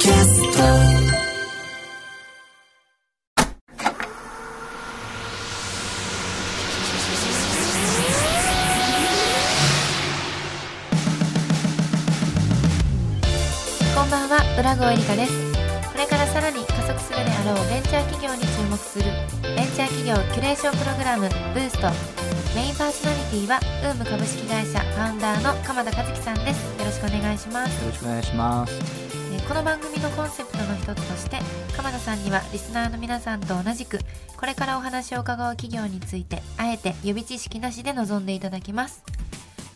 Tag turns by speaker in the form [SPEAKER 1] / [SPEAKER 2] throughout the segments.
[SPEAKER 1] キャスト。
[SPEAKER 2] こんばんは浦郷エリカです。これからさらに加速するであろうベンチャー企業に注目するベンチャー企業キュレーションプログラムブースト。メインパーソナリティはウーム株式会社ファウンダーの鎌田和樹さんです。よろしくお願いします。
[SPEAKER 3] よろしくお願いします。
[SPEAKER 2] えーこの番組のコンセプトの一つとして鎌田さんにはリスナーの皆さんと同じくこれからお話を伺う企業についてあえて予備知識なしで臨んでいただきます。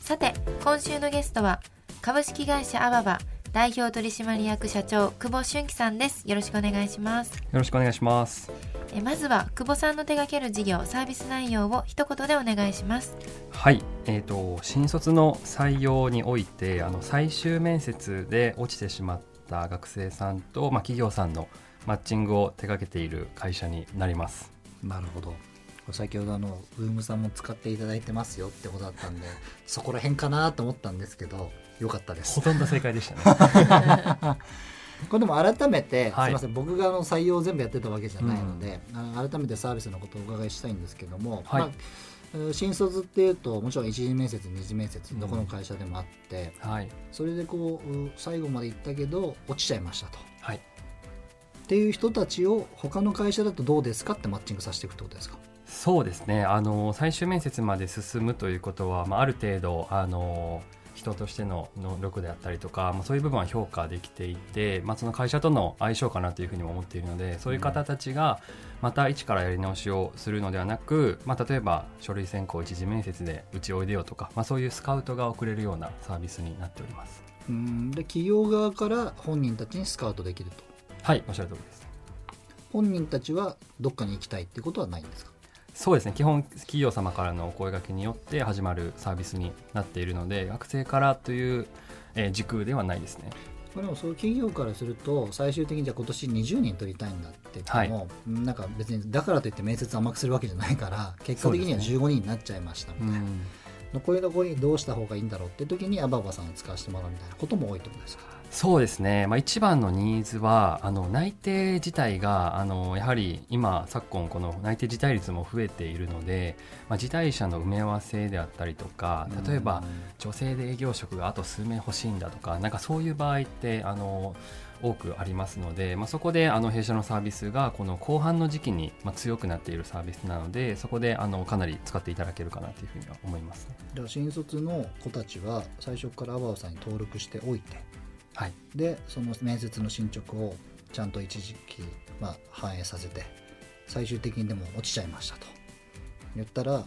[SPEAKER 2] さて今週のゲストは株式会社アババ代表取締役社長久保俊樹さんです。よろしくお願いします。
[SPEAKER 4] よろしくお願いします。
[SPEAKER 2] えーまずは久保さんの手掛ける事業サービス内容を一言でお願いします。
[SPEAKER 4] はい、えー、と新卒の採用においてあの最終面接で落ちてしまった学生さんと、まあ、企業さんのマッチングを手掛けている会社になります。
[SPEAKER 3] なるほど。先ほどあのウームさんも使っていただいてますよってことだったんで そこら辺かなと思ったんですけどよかったです
[SPEAKER 4] ほとんど正解でしたね。
[SPEAKER 3] これでも改めて、
[SPEAKER 4] はい
[SPEAKER 3] すみません僕があの採用を全部やってたわけじゃないので、あの改めてサービスのことをお伺いしたいんですけども、
[SPEAKER 4] はい
[SPEAKER 3] まあえー新卒っていうともちろん一次面接二次面接
[SPEAKER 4] うん。
[SPEAKER 3] どこの会社でもあって、
[SPEAKER 4] はい、
[SPEAKER 3] それでこうう最後まで行ったけど落ちちゃいましたと。
[SPEAKER 4] はい、
[SPEAKER 3] っていう人たちを他の会社だとどうですかってマッチングさせていくってことですか？
[SPEAKER 4] そうですね。あの最終面接まで進むということは、まあ、ある程度あの人としての能力であったりとか、まあ、そういう部分は評価できていて、まあ、その会社との相性かなというふうにも思っているのでそういう方たちがまた一からやり直しをするのではなく、まあ、例えば書類選考一次面接でうちおいでよとか、まあ、そういうスカウトが送れるようなサービスになっております。
[SPEAKER 3] うんで企業側から本人たちにスカウトできると。
[SPEAKER 4] はいおっしゃる通りです。
[SPEAKER 3] 本人たちはどっかに行きたいっていうことはないんですか？
[SPEAKER 4] そうですね。基本企業様からのお声掛けによって始まるサービスになっているので学生からという、えー時空ではないですね。
[SPEAKER 3] まあでもそういう企業からすると最終的にじゃあ今年20人取りたいんだって言っても、なんか別にだからといって面接甘くするわけじゃないから結果的には
[SPEAKER 4] そうです
[SPEAKER 3] 15人になっちゃいましたみたいな、残り残りどうした方がいいんだろうって時にアババさんを使わせてもらうみたいなことも多いってことですか？
[SPEAKER 4] そうですね、まあ、一番のニーズはあの内定自体があのやはり今昨今この内定辞退率も増えているので、まあ、辞退者の埋め合わせであったりとか例えば女性で営業職があと数名欲しいんだとかなんかそういう場合ってあの多くありますので、まあ、そこであの弊社のサービスがこの後半の時期に、まあ、強くなっているサービスなのでそこであのかなり使っていただけるかなというふうには思います、
[SPEAKER 3] じゃあ新卒の子たちは最初からアババさんに登録しておいて
[SPEAKER 4] はい、
[SPEAKER 3] でその面接の進捗をちゃんと一時期、まあ、反映させて最終的にでも落ちちゃいましたと。言ったら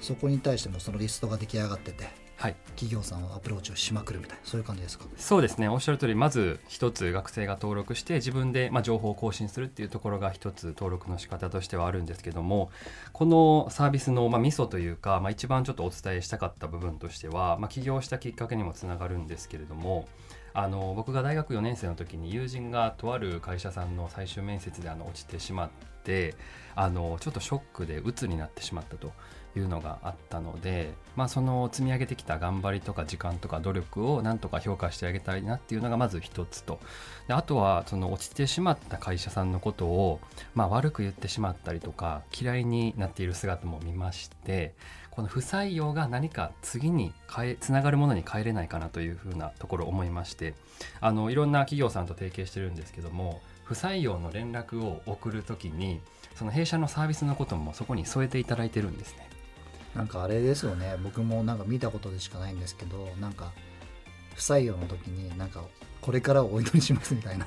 [SPEAKER 3] そこに対してもそのリストが出来上がってて
[SPEAKER 4] はい。
[SPEAKER 3] 企業さんはアプローチをしまくるみたいなそういう感じですか？
[SPEAKER 4] そうですね。おっしゃる通りまず一つ学生が登録して自分でまあ情報を更新するっていうところが一つ登録の仕方としてはあるんですけどもこのサービスのまあミソというか、まあ、一番ちょっとお伝えしたかった部分としては、まあ、起業したきっかけにもつながるんですけれどもあの僕が大学4年生の時に友人がとある会社さんの最終面接であの落ちてしまってあのちょっとショックで鬱になってしまったと。いうのがあったので、まあ、その積み上げてきた頑張りとか時間とか努力をなんとか評価してあげたいなっていうのがまず一つとであとはその落ちてしまった会社さんのことを、まあ、悪く言ってしまったりとか嫌いになっている姿も見ましてこの不採用が何か次に変えつながるものに変えれないかなというふうなところを思いましてあのいろんな企業さんと提携してるんですけども不採用の連絡を送るときにその弊社のサービスのこともそこに添えていただいてるんですね。
[SPEAKER 3] なんかあれですよね。僕もなんか見たことでしかないんですけどなんか不採用の時になんかこれからお祈りしますみたいな。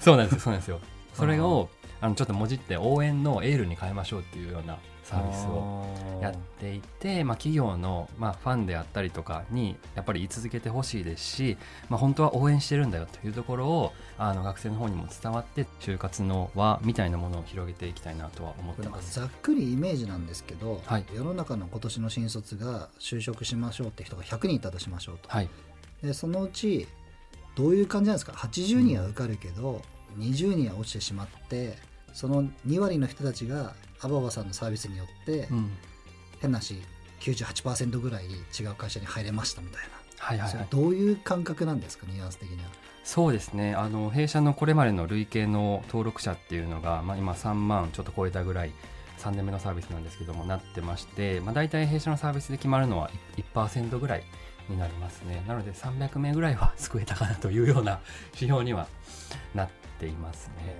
[SPEAKER 4] そうなんですよそうなんですよ。それをあのちょっともじって応援のエールに変えましょうっていうようなサービスをやっていて、まあ、企業の、まあ、ファンであったりとかにやっぱり言い続けてほしいですし、まあ、本当は応援してるんだよというところをあの学生の方にも伝わって就活の輪みたいなものを広げていきたいなとは思っ
[SPEAKER 3] これなんか
[SPEAKER 4] てます。
[SPEAKER 3] ざっくりイメージなんですけど、
[SPEAKER 4] はい。
[SPEAKER 3] 世の中の今年の新卒が就職しましょうって人が100人いたとしましょうと、
[SPEAKER 4] はい、
[SPEAKER 3] でそのうちどういう感じなんですか？80人は受かるけど、20人は落ちてしまってその2割の人たちがアババさんのサービスによって、
[SPEAKER 4] うん。
[SPEAKER 3] 変なし98%ぐらい違う会社に入れましたみたいな、
[SPEAKER 4] はいはいはい。
[SPEAKER 3] どういう感覚なんですかニュアンス的には？
[SPEAKER 4] そうですね。あの弊社のこれまでの累計の登録者っていうのが、まあ、今3万ちょっと超えたぐらい3年目のサービスなんですけどもなってまして、まあ、大体弊社のサービスで決まるのは1%ぐらいになりますね。なので300名ぐらいは 救えたかなというような指標にはなっていますね。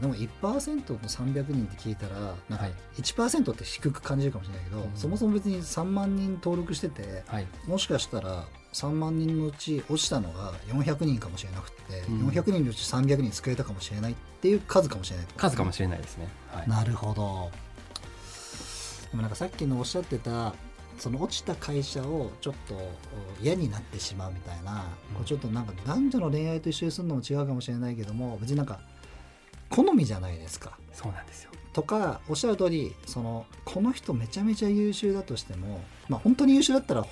[SPEAKER 3] でも1%の300人って聞いたらなんか1%って低く感じるかもしれないけど、はい、そもそも別に3万人登録してて、はい、もしかしたら3万人のうち落ちたのが400人かもしれなくて、うん、400人のうち300人救えたかもしれないっていう数かもしれない、
[SPEAKER 4] 数かもしれないですね、
[SPEAKER 3] はい、なるほど。でもなんかさっきのおっしゃってたその落ちた会社をちょっと嫌になってしまうみたいな、うん、ちょっとなんか男女の恋愛と一緒にするのも違うかもしれないけども別になんか好みじゃないですか。
[SPEAKER 4] そうなんですよ
[SPEAKER 3] とかおっしゃる通りそのこの人めちゃめちゃ優秀だとしても、まあ、本当に優秀だったらっ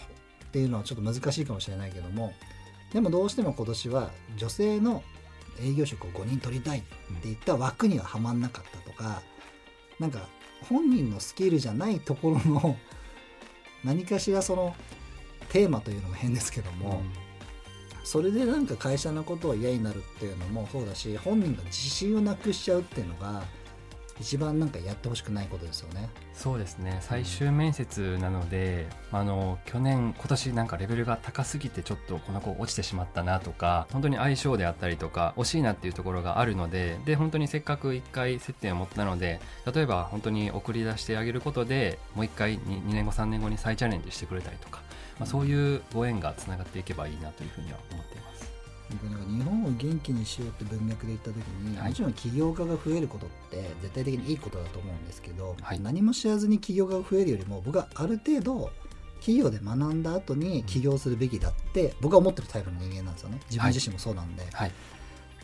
[SPEAKER 3] ていうのはちょっと難しいかもしれないけどもでもどうしても今年は女性の営業職を5人取りたいっていった枠にははまんなかったとか、なんか本人のスキルじゃないところの何かしらそのテーマというのも変ですけども、うん、それでなんか会社のことを嫌になるっていうのもそうだし本人が自信をなくしちゃうっていうのが一番なんかやってほしくないことですよね。
[SPEAKER 4] そうですね最終面接なので、うん、あの去年今年なんかレベルが高すぎてちょっとこの子落ちてしまったなとか本当に相性であったりとか惜しいなっていうところがあるのでで本当にせっかく1回接点を持ったので例えば本当に送り出してあげることでもう1回 2, 2年後3年後に再チャレンジしてくれたりとか、まあ、そういうご縁がつながっていけばいいなというふうには思っています。
[SPEAKER 3] なんか日本を元気にしようって文脈で言った時に、はい、もちろん起業家が増えることって絶対的にいいことだと思うんですけど、はい、何も知らずに起業家が増えるよりも僕はある程度企業で学んだ後に起業するべきだって僕は思ってるタイプの人間なんですよね。自分自身もそうなんで。はい、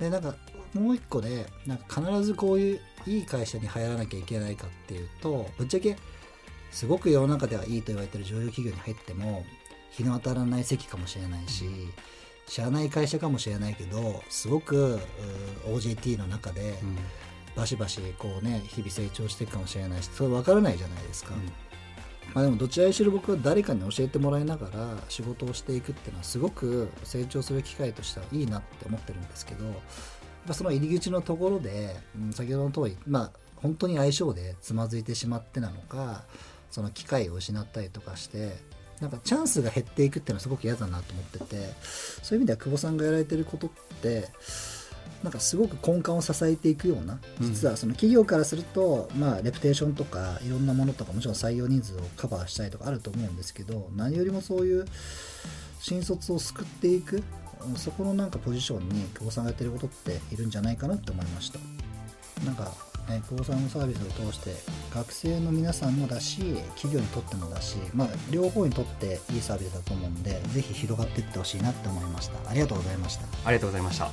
[SPEAKER 3] でなんかもう一個でなんか必ずこういういい会社に入らなきゃいけないかっていうとぶっちゃけすごく世の中ではいいと言われてる上場企業に入っても日の当たらない席かもしれないし、うん知らない会社かもしれないけどすごく OJT の中でバシバシこうね日々成長していくかもしれないしそれ分からないじゃないですか、うん、まあ、でもどちらにしろ僕は誰かに教えてもらいながら仕事をしていくっていうのはすごく成長する機会としてはいいなって思ってるんですけどやっぱその入り口のところで、うん、先ほどの通りまあ本当に相性でつまずいてしまってなのかその機会を失ったりとかしてなんかチャンスが減っていくっていうのはすごく嫌だなと思っててそういう意味では久保さんがやられてることってなんかすごく根幹を支えていくような実はその企業からすると、まあ、レプテーションとかいろんなものとかもちろん採用人数をカバーしたいとかあると思うんですけど何よりもそういう新卒を救っていくそこのなんかポジションに久保さんがやってることっているんじゃないかなって思いました。なんかね、久保さんのサービスを通して学生の皆さんもだし企業にとってもだし、まあ、両方にとっていいサービスだと思うんでぜひ広がっていってほしいなって思いました。ありがとうございました。
[SPEAKER 4] ありがとうございました。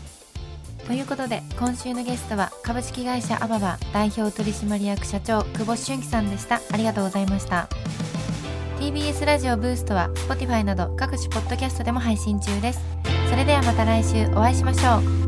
[SPEAKER 2] ということで今週のゲストは株式会社アババ代表取締役社長久保俊樹さんでした。ありがとうございました。TBS ラジオブーストは Spotify など各種ポッドキャストでも配信中です。それではまた来週お会いしましょう